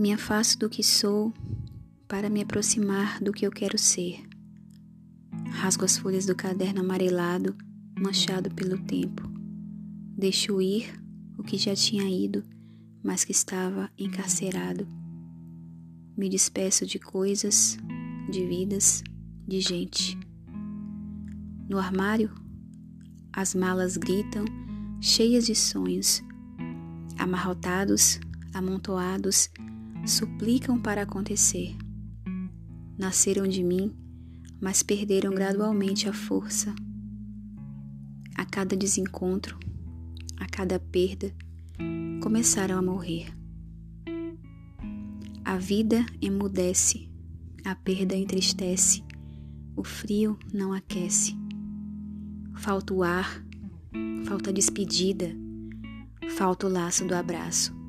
Me afasto do que sou para me aproximar do que eu quero ser. Rasgo as folhas do caderno amarelado, manchado pelo tempo. Deixo ir o que já tinha ido, mas que estava encarcerado. Me despeço de coisas, de vidas, de gente. No armário, as malas gritam, cheias de sonhos. Amarrotados, amontoados, suplicam para acontecer. Nasceram de mim, mas perderam gradualmente a força. A cada desencontro, a cada perda, começaram a morrer. A vida emudece, a perda entristece, o frio não aquece. Falta o ar, falta a despedida, falta o laço do abraço.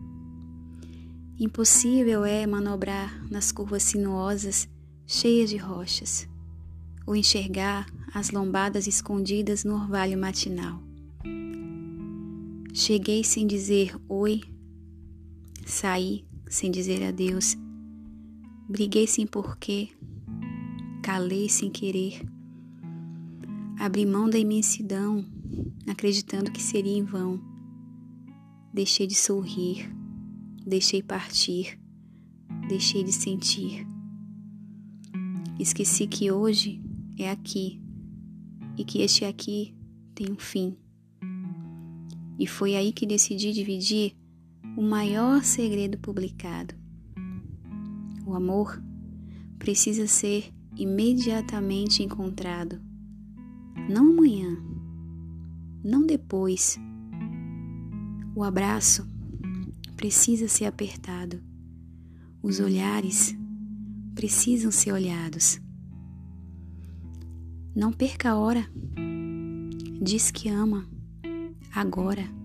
Impossível é manobrar nas curvas sinuosas cheias de rochas, ou enxergar as lombadas escondidas no orvalho matinal. Cheguei sem dizer oi, saí sem dizer adeus, briguei sem porquê, calei sem querer, abri mão da imensidão, acreditando que seria em vão, deixei de sorrir Deixei partir, deixei de sentir. Esqueci que hoje é aqui e que este aqui tem um fim. E foi aí que decidi dividir o maior segredo publicado. O amor precisa ser imediatamente encontrado, não amanhã, não depois. O abraço precisa ser apertado. Os olhares precisam ser olhados. Não perca a hora. Diz que ama agora.